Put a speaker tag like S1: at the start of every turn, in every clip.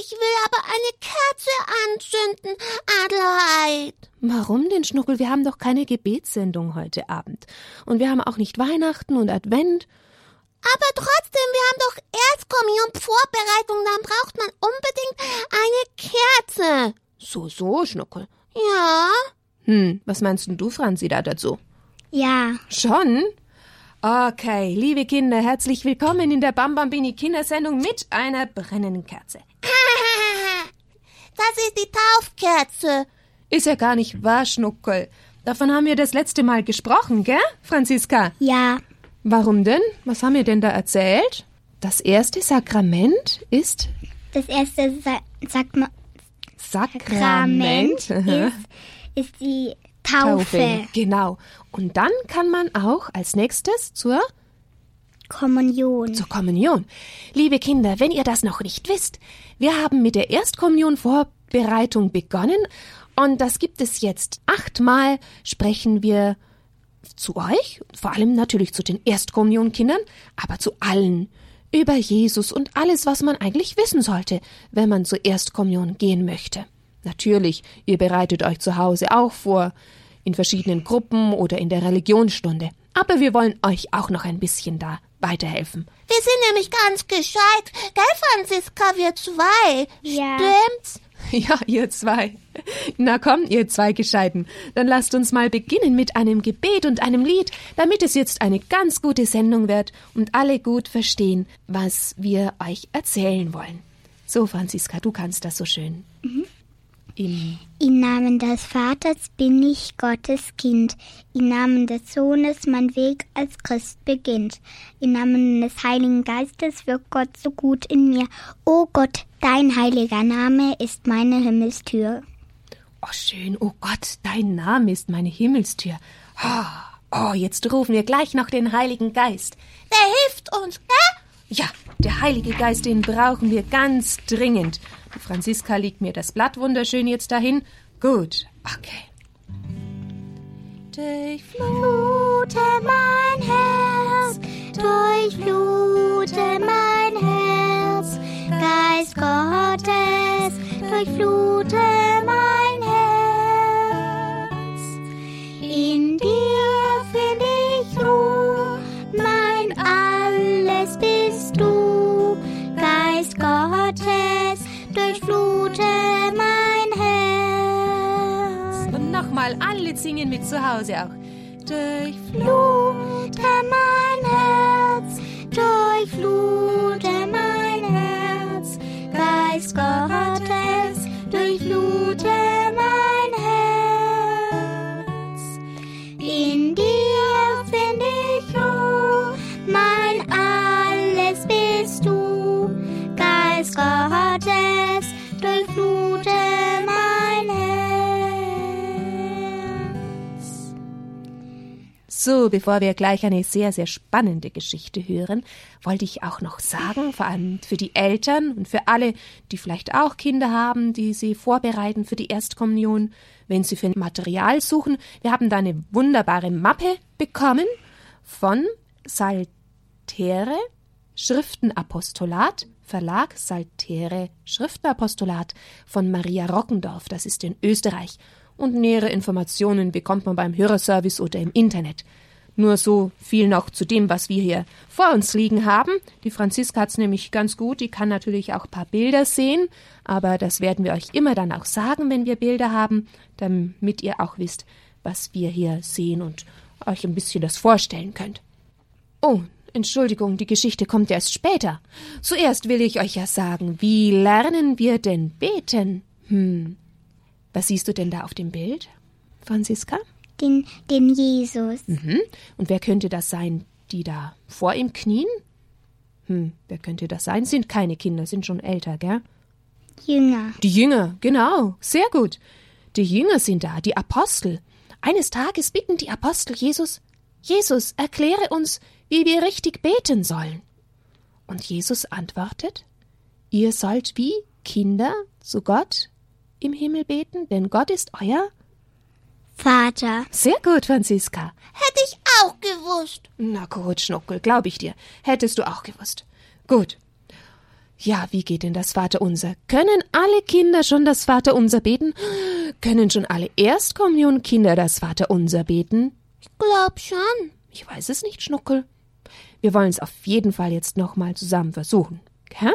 S1: Ich will aber eine Kerze anzünden, Adelheid.
S2: Warum denn, Schnuckel? Wir haben doch keine Gebetssendung heute Abend. Und wir haben auch nicht Weihnachten und Advent.
S1: Aber trotzdem, wir haben doch Erstkommunion Vorbereitung, dann braucht man unbedingt eine Kerze.
S2: So, so, Schnuckel.
S1: Ja.
S2: Hm, was meinst denn du, Franzi, da dazu?
S3: Ja.
S2: Schon? Okay, liebe Kinder, herzlich willkommen in der Bambambini Kindersendung mit einer brennenden Kerze.
S1: Das ist die Taufkerze.
S2: Ist ja gar nicht wahr, Schnuckel. Davon haben wir das letzte Mal gesprochen, gell, Franziska?
S3: Ja.
S2: Warum denn? Was haben wir denn da erzählt? Das erste Sakrament ist
S3: Das erste Sa Sakma
S2: Sakrament.
S3: Sakrament ist, ist die Taufe.
S2: Genau. Und dann kann man auch als nächstes zur
S3: Kommunion.
S2: zur Kommunion. Liebe Kinder, wenn ihr das noch nicht wisst, wir haben mit der Erstkommunion-Vorbereitung begonnen und das gibt es jetzt achtmal, sprechen wir zu euch, vor allem natürlich zu den Erstkommunionkindern, aber zu allen über Jesus und alles, was man eigentlich wissen sollte, wenn man zur Erstkommunion gehen möchte. Natürlich, ihr bereitet euch zu Hause auch vor, in verschiedenen Gruppen oder in der Religionsstunde. Aber wir wollen euch auch noch ein bisschen da weiterhelfen.
S1: Wir sind nämlich ganz gescheit. Gell, Franziska, wir zwei.
S3: Ja.
S1: Stimmt's?
S2: Ja, ihr zwei. Na komm, ihr zwei Gescheiten. Dann lasst uns mal beginnen mit einem Gebet und einem Lied, damit es jetzt eine ganz gute Sendung wird und alle gut verstehen, was wir euch erzählen wollen. So, Franziska, du kannst das so schön. Im
S3: Im Namen des Vaters bin ich Gottes Kind. Im Namen des Sohnes mein Weg als Christ beginnt. Im Namen des Heiligen Geistes wirkt Gott so gut in mir. O Gott, dein heiliger Name ist meine Himmelstür.
S2: Oh, schön. Oh Gott, dein Name ist meine Himmelstür. Ah, Oh, jetzt rufen wir gleich noch den Heiligen Geist.
S1: Der hilft uns, gell?
S2: Ja, der Heilige Geist, den brauchen wir ganz dringend. Franziska legt mir das Blatt wunderschön jetzt dahin. Gut, okay.
S3: Durchflute mein Herz, durchflute mein Herz, Geist Gottes, durchflute
S2: singen mit zu Hause auch. Durchflute
S3: Flute mein Herz, durchflute
S2: So, bevor wir gleich eine sehr, sehr spannende Geschichte hören, wollte ich auch noch sagen, vor allem für die Eltern und für alle, die vielleicht auch Kinder haben, die sie vorbereiten für die Erstkommunion, wenn sie für Material suchen, wir haben da eine wunderbare Mappe bekommen von Saltere Schriftenapostolat, Verlag Saltere Schriftenapostolat von Maria Rockendorf, das ist in Österreich. Und nähere Informationen bekommt man beim Hörerservice oder im Internet. Nur so viel noch zu dem, was wir hier vor uns liegen haben. Die Franziska hat's nämlich ganz gut, die kann natürlich auch ein paar Bilder sehen, aber das werden wir euch immer dann auch sagen, wenn wir Bilder haben, damit ihr auch wisst, was wir hier sehen und euch ein bisschen das vorstellen könnt. Oh, Entschuldigung, die Geschichte kommt erst später. Zuerst will ich euch ja sagen, wie lernen wir denn beten? Hm. Was siehst du denn da auf dem Bild, Franziska?
S3: Den, den Jesus.
S2: Mhm. Und wer könnte das sein, die da vor ihm knien? Hm, wer könnte das sein? Sind keine Kinder, sind schon älter, gell?
S3: Jünger.
S2: Die Jünger, genau, sehr gut. Die Jünger sind da, die Apostel. Eines Tages bitten die Apostel Jesus, Jesus, erkläre uns, wie wir richtig beten sollen. Und Jesus antwortet, ihr sollt wie Kinder zu Gott im Himmel beten, denn Gott ist euer.
S3: Vater.
S2: Sehr gut, Franziska.
S1: Hätte ich auch gewusst.
S2: Na gut, Schnuckel, glaub ich dir. Hättest du auch gewusst. Gut. Ja, wie geht denn das Vaterunser? Können alle Kinder schon das Vaterunser beten? Können schon alle Erstkommunionkinder das Vaterunser beten?
S1: Ich glaub schon.
S2: Ich weiß es nicht, Schnuckel. Wir wollen es auf jeden Fall jetzt nochmal zusammen versuchen. Gell?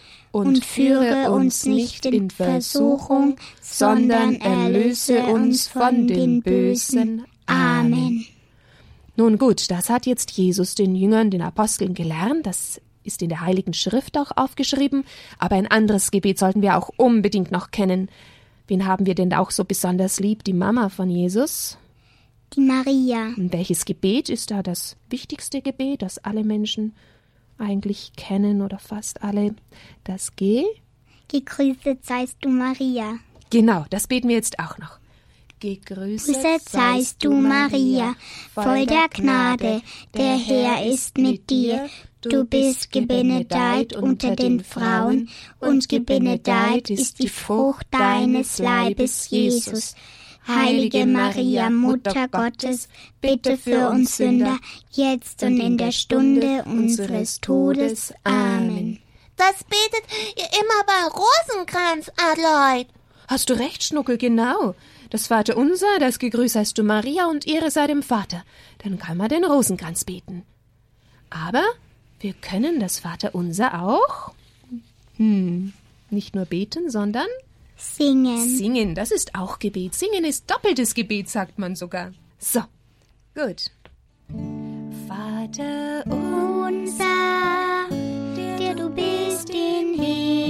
S2: Und führe uns nicht in Versuchung, sondern erlöse uns von dem Bösen. Amen. Nun gut, das hat jetzt Jesus den Jüngern, den Aposteln gelernt, das ist in der Heiligen Schrift auch aufgeschrieben, aber ein anderes Gebet sollten wir auch unbedingt noch kennen. Wen haben wir denn auch so besonders lieb? Die Mama von Jesus?
S3: Die Maria.
S2: Und welches Gebet ist da das wichtigste Gebet, das alle Menschen eigentlich kennen oder fast alle? Das G?
S3: Gegrüßet seist du, Maria.
S2: Genau, das beten wir jetzt auch noch. Gegrüßet
S3: Grüßet seist du, Maria, voll der Gnade, der Herr ist mit dir. Du bist gebenedeit unter den Frauen, und gebenedeit ist die Frucht deines Leibes, Jesus. Heilige Maria, Mutter Gottes, bitte für uns Sünder, jetzt und in der Stunde unseres Todes. Amen.
S1: Das betet ihr immer bei Rosenkranz, Adeloid.
S2: Hast du recht, Schnuckel, genau. Das Vater unser, das Gegrüß heißt du Maria und Ehre sei dem Vater. Dann kann man den Rosenkranz beten. Aber wir können das Vater unser auch, hm, nicht nur beten, sondern
S3: Singen.
S2: singen. Das ist auch Gebet. Singen ist doppeltes Gebet, sagt man sogar. So, gut. Vater
S3: Unser, der du bist im Himmel,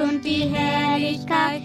S3: und die Herrlichkeit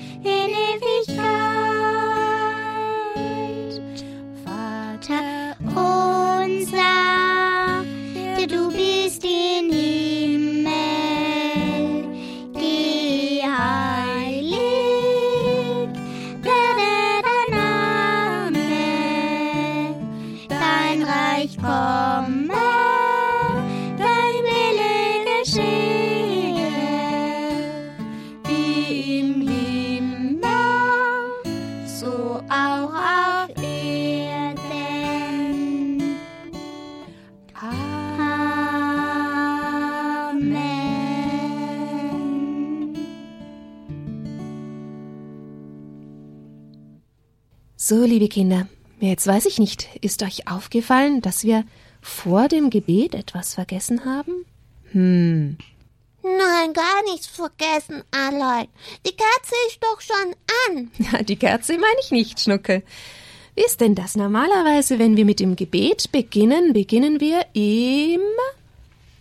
S2: So, liebe Kinder, jetzt weiß ich nicht, ist euch aufgefallen, dass wir vor dem Gebet etwas vergessen haben? Hm,
S1: Nein, gar nichts vergessen, Adeloid. Die Kerze ist doch schon an.
S2: ja, die Kerze meine ich nicht, Schnuckel. Wie ist denn das normalerweise, wenn wir mit dem Gebet beginnen? Beginnen wir im...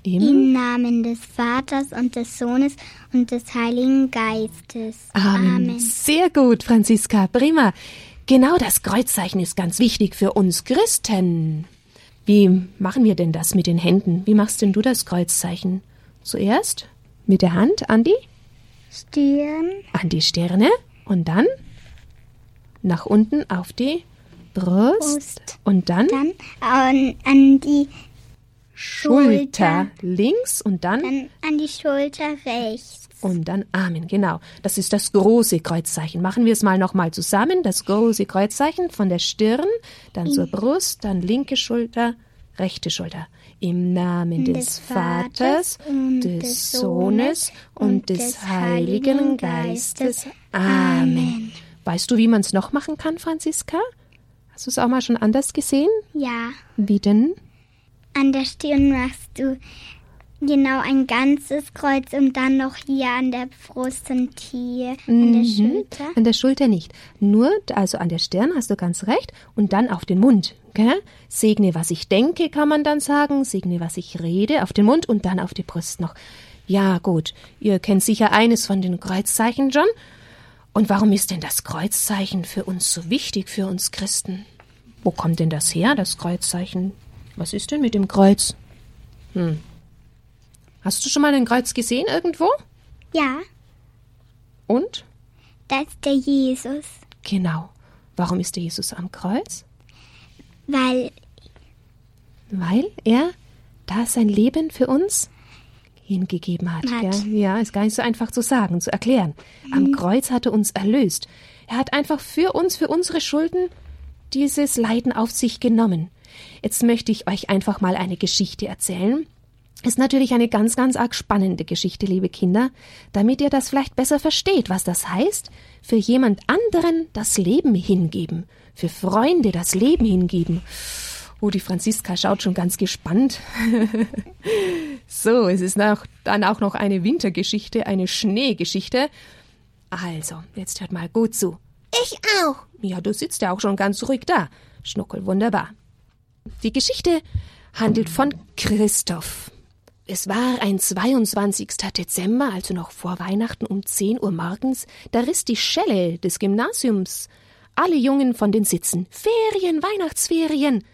S2: Im...
S3: Im Namen des Vaters und des Sohnes und des Heiligen Geistes.
S2: Amen. Sehr gut, Franziska, prima. Genau das Kreuzzeichen ist ganz wichtig für uns Christen. Wie machen wir denn das mit den Händen? Wie machst denn du das Kreuzzeichen? Zuerst mit der Hand an die,
S3: Stirn,
S2: an die Stirne und dann nach unten auf die Brust,
S3: Brust.
S2: und dann
S3: dann an, an die
S2: Schulter links und dann,
S3: Dann an die Schulter rechts.
S2: Und dann Amen. Genau. Das ist das große Kreuzzeichen. Machen wir es mal nochmal zusammen. Das große Kreuzzeichen von der Stirn, dann zur Brust, dann linke Schulter, rechte Schulter. Im Namen des Vaters, des Sohnes und des Heiligen Geistes. Amen. Weißt du, wie man es noch machen kann, Franziska? Hast du es auch mal schon anders gesehen?
S3: Ja.
S2: Wie denn?
S3: An der Stirn machst du genau ein ganzes Kreuz und dann noch hier an der Brust und hier an der Schulter.
S2: An der Schulter nicht. Nur, also an der Stirn hast du ganz recht und dann auf den Mund. Gell? Segne, was ich denke, kann man dann sagen. Segne, was ich rede, auf den Mund und dann auf die Brust noch. Ja, gut. Ihr kennt sicher eines von den Kreuzzeichen, John. Und warum ist denn das Kreuzzeichen für uns so wichtig, für uns Christen? Wo kommt denn das her, das Kreuzzeichen? Was ist denn mit dem Kreuz? Hm. Hast du schon mal ein Kreuz gesehen irgendwo?
S3: Ja,
S2: Und?
S3: da ist der Jesus.
S2: Genau. Warum ist der Jesus am Kreuz?
S3: Weil,
S2: Weil er da sein Leben für uns hingegeben hat.
S3: Hat.
S2: Gell? Ja, ist gar nicht so einfach zu sagen, zu erklären. Am Kreuz hat er uns erlöst. Er hat einfach für uns, für unsere Schulden dieses Leiden auf sich genommen. Jetzt möchte ich euch einfach mal eine Geschichte erzählen. Ist natürlich eine ganz, ganz arg spannende Geschichte, liebe Kinder, damit ihr das vielleicht besser versteht, was das heißt, für jemand anderen das Leben hingeben, für Freunde das Leben hingeben. Oh, die Franziska schaut schon ganz gespannt. so, es ist noch, dann auch noch eine Wintergeschichte, eine Schneegeschichte. Also, jetzt hört mal gut zu.
S1: Ich auch.
S2: Ja, du sitzt ja auch schon ganz ruhig da. Schnuckel, wunderbar. Die Geschichte handelt von Christoph. Es war ein 22. Dezember, also noch vor Weihnachten um 10 Uhr morgens, da riss die Schelle des Gymnasiums alle Jungen von den Sitzen. Ferien, Weihnachtsferien.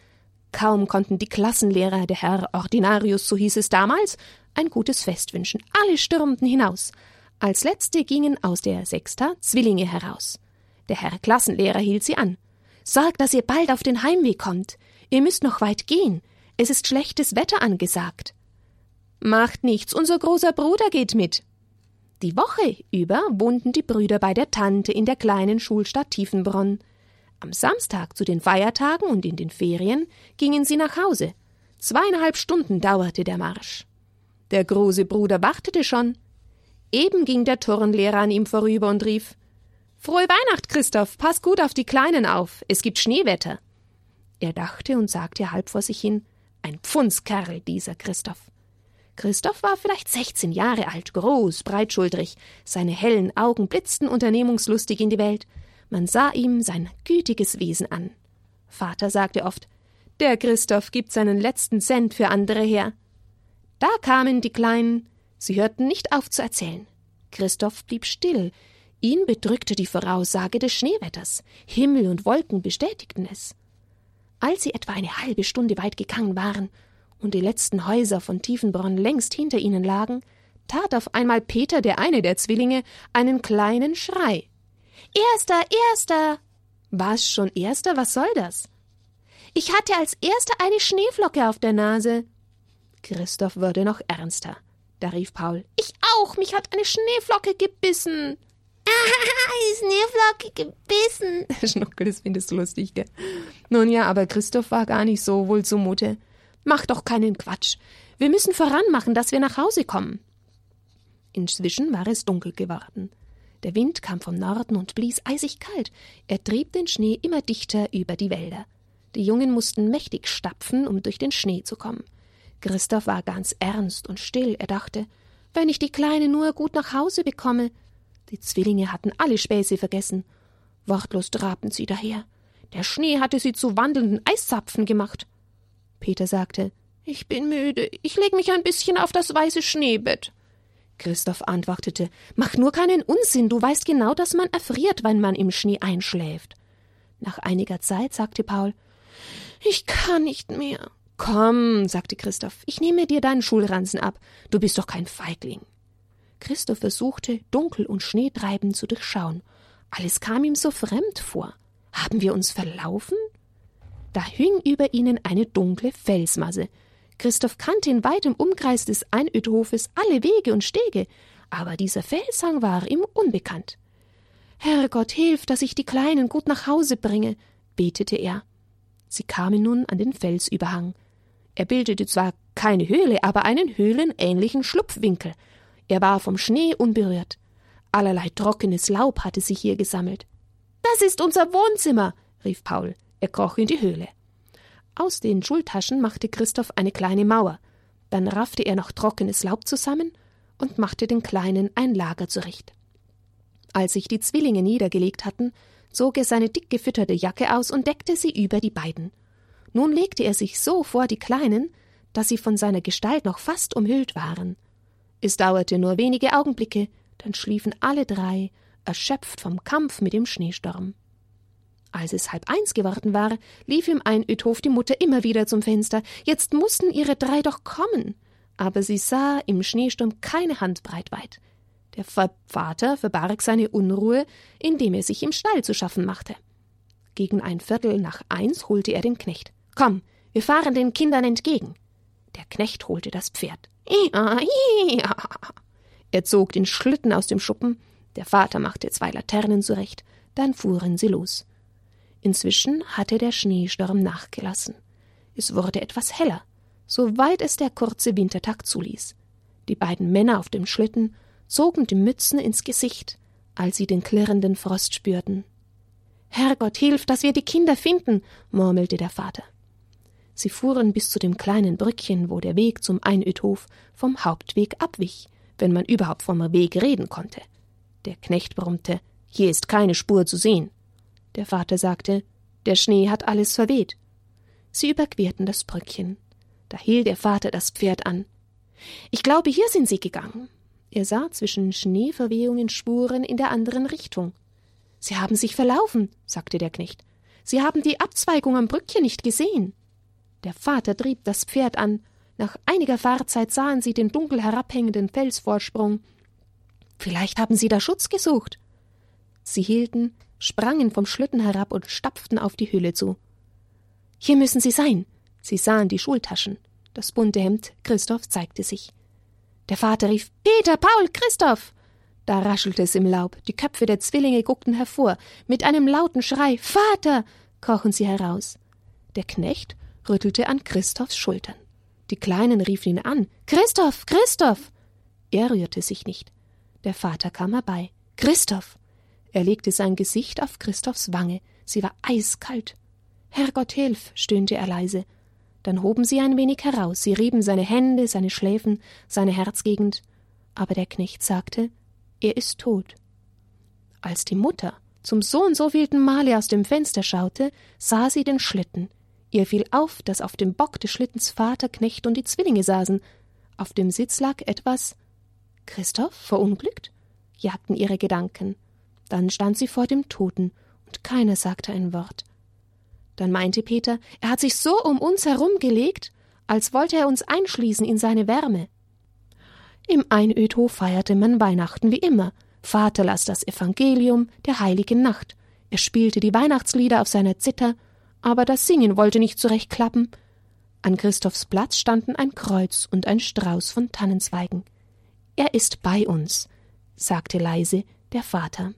S2: Kaum konnten die Klassenlehrer, der Herr Ordinarius, so hieß es damals, ein gutes Fest wünschen. Alle stürmten hinaus. Als letzte gingen aus der Sechster Zwillinge heraus. Der Herr Klassenlehrer hielt sie an. Sorgt, dass ihr bald auf den Heimweg kommt. Ihr müsst noch weit gehen. Es ist schlechtes Wetter angesagt. Macht nichts, unser großer Bruder geht mit. Die Woche über wohnten die Brüder bei der Tante in der kleinen Schulstadt Tiefenbronn. Am Samstag zu den Feiertagen und in den Ferien gingen sie nach Hause. Zweieinhalb Stunden dauerte der Marsch. Der große Bruder wartete schon. Eben ging der Turnlehrer an ihm vorüber und rief Frohe Weihnacht, Christoph, pass gut auf die Kleinen auf, es gibt Schneewetter. Er dachte und sagte halb vor sich hin Ein Pfundskerl, dieser Christoph. Christoph war vielleicht sechzehn Jahre alt, groß, breitschultrig, seine hellen Augen blitzten unternehmungslustig in die Welt. Man sah ihm sein gütiges Wesen an. Vater sagte oft, der Christoph gibt seinen letzten Cent für andere her. Da kamen die Kleinen, sie hörten nicht auf zu erzählen. Christoph blieb still, ihn bedrückte die Voraussage des Schneewetters, Himmel und Wolken bestätigten es. Als sie etwa eine halbe Stunde weit gegangen waren und die letzten Häuser von Tiefenbronn längst hinter ihnen lagen, tat auf einmal Peter, der eine der Zwillinge, einen kleinen Schrei. Erster, erster. Was schon erster? Was soll das? Ich hatte als erster eine Schneeflocke auf der Nase. Christoph wurde noch ernster. Da rief Paul: Ich auch, mich hat eine Schneeflocke gebissen.
S1: Die Schneeflocke gebissen.
S2: Schnuckel, das findest du lustig, gell? Nun ja, aber Christoph war gar nicht so wohl zumute. Mach doch keinen Quatsch. Wir müssen voranmachen, dass wir nach Hause kommen. Inzwischen war es dunkel geworden. Der Wind kam vom Norden und blies eisig kalt. Er trieb den Schnee immer dichter über die Wälder. Die Jungen mussten mächtig stapfen, um durch den Schnee zu kommen. Christoph war ganz ernst und still. Er dachte, wenn ich die Kleine nur gut nach Hause bekomme. Die Zwillinge hatten alle Späße vergessen. Wortlos trabten sie daher. Der Schnee hatte sie zu wandelnden Eiszapfen gemacht. Peter sagte, ich bin müde, ich leg mich ein bisschen auf das weiße Schneebett. Christoph antwortete, mach nur keinen Unsinn, du weißt genau, dass man erfriert, wenn man im Schnee einschläft. Nach einiger Zeit sagte Paul, ich kann nicht mehr. Komm, sagte Christoph, ich nehme dir deinen Schulranzen ab, du bist doch kein Feigling. Christoph versuchte, Dunkel und Schneetreiben zu durchschauen. Alles kam ihm so fremd vor. Haben wir uns verlaufen? Da hing über ihnen eine dunkle Felsmasse. Christoph kannte in weitem Umkreis des Einödhofes alle Wege und Stege, aber dieser Felshang war ihm unbekannt. Herrgott, hilf, dass ich die Kleinen gut nach Hause bringe, betete er. Sie kamen nun an den Felsüberhang. Er bildete zwar keine Höhle, aber einen höhlenähnlichen Schlupfwinkel. Er war vom Schnee unberührt. Allerlei trockenes Laub hatte sich hier gesammelt. Das ist unser Wohnzimmer, rief Paul. Er kroch in die Höhle. Aus den Schultaschen machte Christoph eine kleine Mauer. Dann raffte er noch trockenes Laub zusammen und machte den Kleinen ein Lager zurecht. Als sich die Zwillinge niedergelegt hatten, zog er seine dick gefütterte Jacke aus und deckte sie über die beiden. Nun legte er sich so vor die Kleinen, dass sie von seiner Gestalt noch fast umhüllt waren. Es dauerte nur wenige Augenblicke, dann schliefen alle drei, erschöpft vom Kampf mit dem Schneesturm. Als es halb eins geworden war, lief im Einödhof die Mutter immer wieder zum Fenster. Jetzt mussten ihre drei doch kommen. Aber sie sah im Schneesturm keine Handbreit weit. Der Vater verbarg seine Unruhe, indem er sich im Stall zu schaffen machte. Gegen ein Viertel nach eins holte er den Knecht. Komm, wir fahren den Kindern entgegen. Der Knecht holte das Pferd. Ja, ja. Er zog den Schlitten aus dem Schuppen, der Vater machte zwei Laternen zurecht, dann fuhren sie los. Inzwischen hatte der Schneesturm nachgelassen. Es wurde etwas heller, soweit es der kurze Wintertag zuließ. Die beiden Männer auf dem Schlitten zogen die Mützen ins Gesicht, als sie den klirrenden Frost spürten. Herrgott, hilf, dass wir die Kinder finden, murmelte der Vater. Sie fuhren bis zu dem kleinen Brückchen, wo der Weg zum Einödhof vom Hauptweg abwich, wenn man überhaupt vom Weg reden konnte. Der Knecht brummte, hier ist keine Spur zu sehen. Der Vater sagte, der Schnee hat alles verweht. Sie überquerten das Brückchen. Da hielt der Vater das Pferd an. Ich glaube, hier sind sie gegangen. Er sah zwischen Schneeverwehungen Spuren in der anderen Richtung. Sie haben sich verlaufen, sagte der Knecht. Sie haben die Abzweigung am Brückchen nicht gesehen. Der Vater trieb das Pferd an. Nach einiger Fahrzeit sahen sie den dunkel herabhängenden Felsvorsprung. Vielleicht haben sie da Schutz gesucht. Sie hielten, sprangen vom Schlitten herab und stapften auf die Höhle zu. Hier müssen sie sein. Sie sahen die Schultaschen. Das bunte Hemd Christoph zeigte sich. Der Vater rief Peter, Paul, Christoph. Da raschelte es im Laub, die Köpfe der Zwillinge guckten hervor. Mit einem lauten Schrei Vater krochen sie heraus. Der Knecht rüttelte an Christophs Schultern. Die Kleinen riefen ihn an Christoph, Christoph. Er rührte sich nicht. Der Vater kam herbei. Christoph. Er legte sein Gesicht auf Christophs Wange. Sie war eiskalt. Herrgott, hilf, stöhnte er leise. Dann hoben sie ein wenig heraus, sie rieben seine Hände, seine Schläfen, seine Herzgegend, aber der Knecht sagte, er ist tot. Als die Mutter zum so und so vielten Male aus dem Fenster schaute, sah sie den Schlitten. Ihr fiel auf, dass auf dem Bock des Schlittens Vater, Knecht und die Zwillinge saßen. Auf dem Sitz lag etwas. Christoph, verunglückt? jagten ihre Gedanken. Dann stand sie vor dem Toten, und keiner sagte ein Wort. Dann meinte Peter, er hat sich so um uns herumgelegt, als wollte er uns einschließen in seine Wärme. Im Einödhof feierte man Weihnachten wie immer. Vater las das Evangelium der heiligen Nacht. Er spielte die Weihnachtslieder auf seiner Zither, aber das Singen wollte nicht zurecht klappen. An Christophs Platz standen ein Kreuz und ein Strauß von Tannenzweigen. Er ist bei uns, sagte leise der Vater.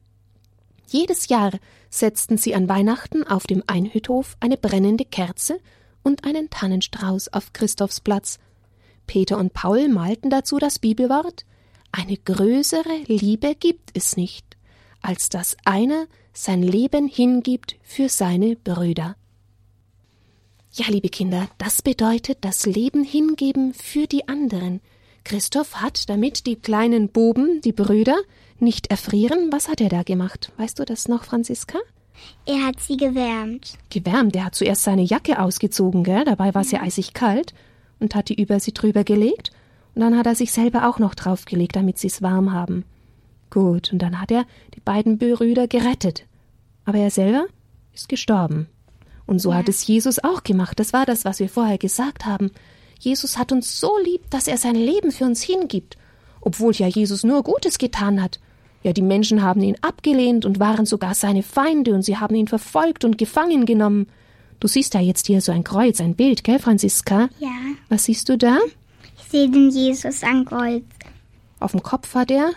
S2: Jedes Jahr setzten sie an Weihnachten auf dem Einhüthof eine brennende Kerze und einen Tannenstrauß auf Christophs Platz. Peter und Paul malten dazu das Bibelwort Eine größere Liebe gibt es nicht, als dass einer sein Leben hingibt für seine Brüder. Ja, liebe Kinder, das bedeutet das Leben hingeben für die anderen. Christoph hat damit die kleinen Buben, die Brüder, nicht erfrieren. Was hat er da gemacht? Weißt du das noch, Franziska?
S3: Er hat sie gewärmt.
S2: Gewärmt? Er hat zuerst seine Jacke ausgezogen, gell? Dabei war es ja eisig kalt und hat die über sie drüber gelegt. Und dann hat er sich selber auch noch draufgelegt, damit sie es warm haben. Gut, und dann hat er die beiden Brüder gerettet. Aber er selber ist gestorben. Und so ja. hat es Jesus auch gemacht. Das war das, was wir vorher gesagt haben. Jesus hat uns so lieb, dass er sein Leben für uns hingibt, obwohl ja Jesus nur Gutes getan hat. Ja, die Menschen haben ihn abgelehnt und waren sogar seine Feinde und sie haben ihn verfolgt und gefangen genommen. Du siehst ja jetzt hier so ein Kreuz, ein Bild, gell, Franziska?
S3: Ja.
S2: Was siehst du da?
S3: Ich sehe den Jesus am Kreuz.
S2: Auf dem Kopf hat er?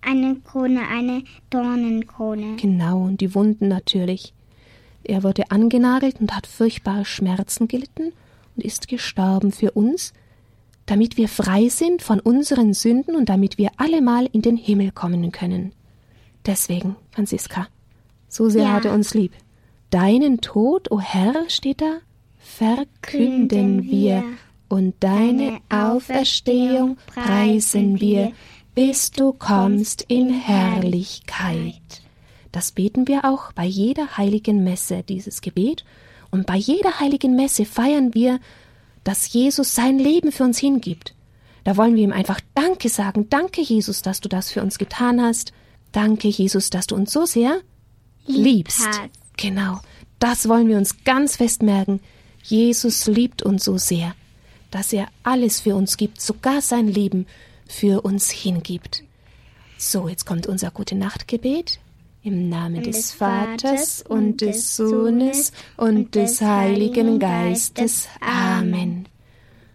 S3: Eine Krone, eine Dornenkrone.
S2: Genau, und die Wunden natürlich. Er wurde angenagelt und hat furchtbare Schmerzen gelitten und ist gestorben für uns, damit wir frei sind von unseren Sünden und damit wir allemal in den Himmel kommen können. Deswegen, Franziska, so sehr
S3: Ja.
S2: hat er uns lieb. Deinen Tod, o Herr, steht da, verkünden
S3: Künden
S2: wir, und Deine Auferstehung preisen wir, bis du kommst in Herrlichkeit. Das beten wir auch bei jeder heiligen Messe, dieses Gebet. Und bei jeder heiligen Messe feiern wir, dass Jesus sein Leben für uns hingibt. Da wollen wir ihm einfach Danke sagen. Danke, Jesus, dass du das für uns getan hast. Danke, Jesus, dass du uns so sehr liebst. Genau. Das wollen wir uns ganz fest merken. Jesus liebt uns so sehr, dass er alles für uns gibt, sogar sein Leben für uns hingibt. So, jetzt kommt unser Gute Nachtgebet. Im Namen des Vaters und des Sohnes und des Heiligen Geistes. Amen.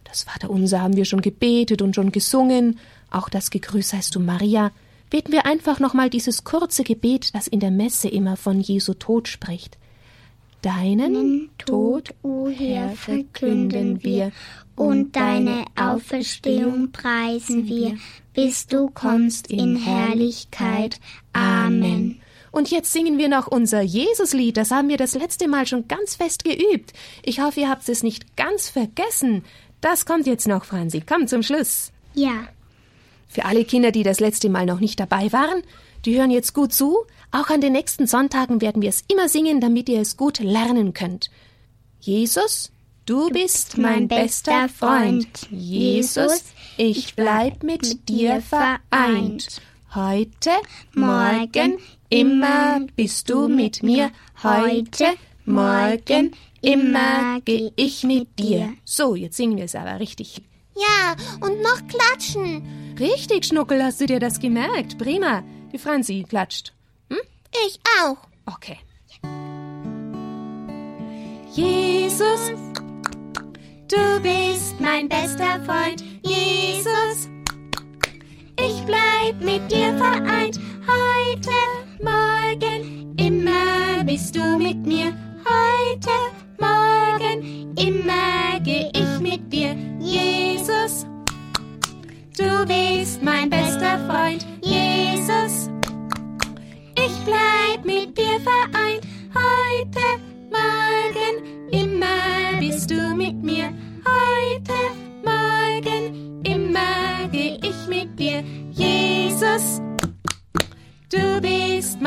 S2: Das Vaterunser haben wir schon gebetet und schon gesungen. Auch das Gegrüß heißt du Maria. Beten wir einfach nochmal dieses kurze Gebet, das in der Messe immer von Jesu Tod spricht. Deinen Tod,
S3: o Herr, verkünden wir, und deine Auferstehung preisen wir, bis du kommst in Herrlichkeit. Amen.
S2: Und jetzt singen wir noch unser Jesuslied. Das haben wir das letzte Mal schon ganz fest geübt. Ich hoffe, ihr habt es nicht ganz vergessen. Das kommt jetzt noch, Franzi. Komm zum Schluss.
S3: Ja,
S2: Für alle Kinder, die das letzte Mal noch nicht dabei waren, die hören jetzt gut zu. Auch an den nächsten Sonntagen werden wir es immer singen, damit ihr es gut lernen könnt. Jesus, du bist mein bester Freund. Jesus, ich bleib mit dir vereint. Heute, morgen, immer bist du mit mir. Heute, morgen, immer geh ich mit dir. So, jetzt singen wir es aber richtig.
S1: Ja, und noch klatschen.
S2: Richtig, Schnuckel, hast du dir das gemerkt? Prima. Die Franzi klatscht.
S1: Ich auch.
S2: Okay. Jesus, du bist mein bester Freund. Jesus, ich bleib mit dir vereint. Heute, morgen, immer bist du mit mir. Heute, morgen, immer geh ich mit dir. Jesus, du bist mein bester Freund.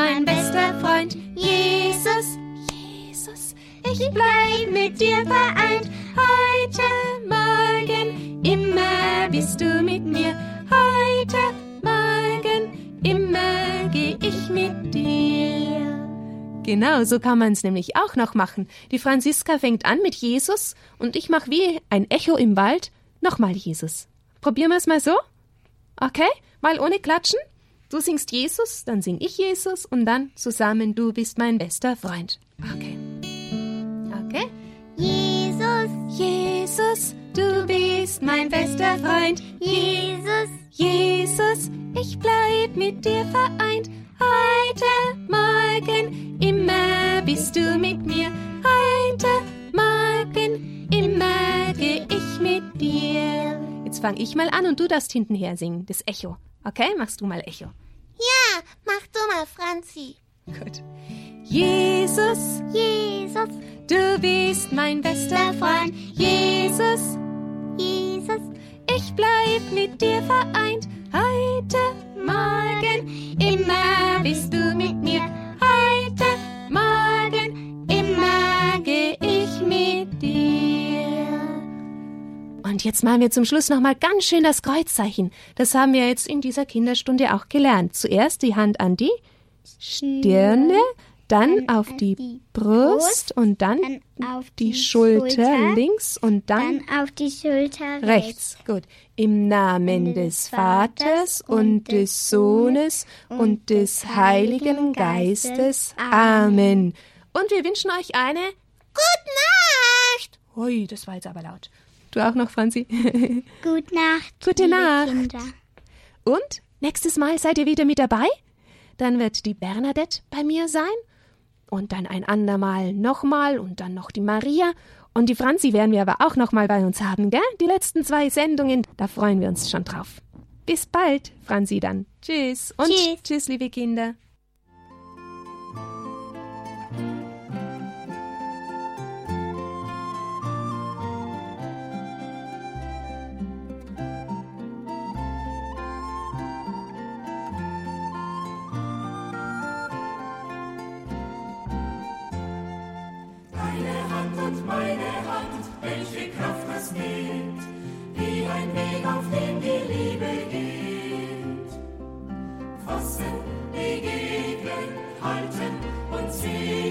S2: Mein bester Freund. Jesus, Jesus, ich bleib mit dir vereint. Heute, morgen, immer bist du mit mir. Heute, morgen, immer geh ich mit dir. Genau, so kann man es nämlich auch noch machen. Die Franziska fängt an mit Jesus und ich mache wie ein Echo im Wald nochmal Jesus. Probieren wir es mal so? Okay, mal ohne Klatschen. Du singst Jesus, dann sing ich Jesus und dann zusammen du bist mein bester Freund. Okay. Okay.
S3: Jesus,
S2: Jesus, du bist mein bester Freund.
S3: Jesus,
S2: Jesus, ich bleib mit dir vereint. Heute, morgen, immer bist du mit mir. Heute, morgen, immer geh ich mit dir. Jetzt fang ich mal an und du darfst hintenher singen, das Echo. Okay, machst du mal Echo.
S1: Ja, mach du mal, Franzi.
S2: Gut. Jesus,
S3: Jesus,
S2: du bist mein bester Freund. Jesus,
S3: Jesus,
S2: Ich bleib mit dir vereint, heute, morgen, immer bist du mit mir. Heute, morgen, Und jetzt machen wir zum Schluss nochmal ganz schön das Kreuzzeichen. Das haben wir jetzt in dieser Kinderstunde auch gelernt. Zuerst die Hand an die Stirne, dann auf die Brust und dann
S3: auf
S2: die Schulter links und dann
S3: auf die Schulter
S2: Rechts, gut. Im Namen des Vaters und des Sohnes und des Heiligen Geistes. Amen. Und wir wünschen euch eine.
S1: Gute Nacht.
S2: Ui, das war jetzt aber laut. Du auch noch, Franzi?
S3: Gute Nacht.
S2: Gute Nacht.
S3: Kinder.
S2: Und nächstes Mal seid ihr wieder mit dabei? Dann wird die Bernadette bei mir sein. Und dann ein andermal nochmal und dann noch die Maria. Und die Franzi werden wir aber auch nochmal bei uns haben, gell? Die letzten zwei Sendungen, da freuen wir uns schon drauf. Bis bald, Franzi dann. Tschüss. Und
S3: Tschüss.
S2: tschüss, liebe Kinder.
S4: welche Kraft das nimmt, wie ein Weg, auf dem die Liebe geht. Fassen, begegnen, halten und ziehen.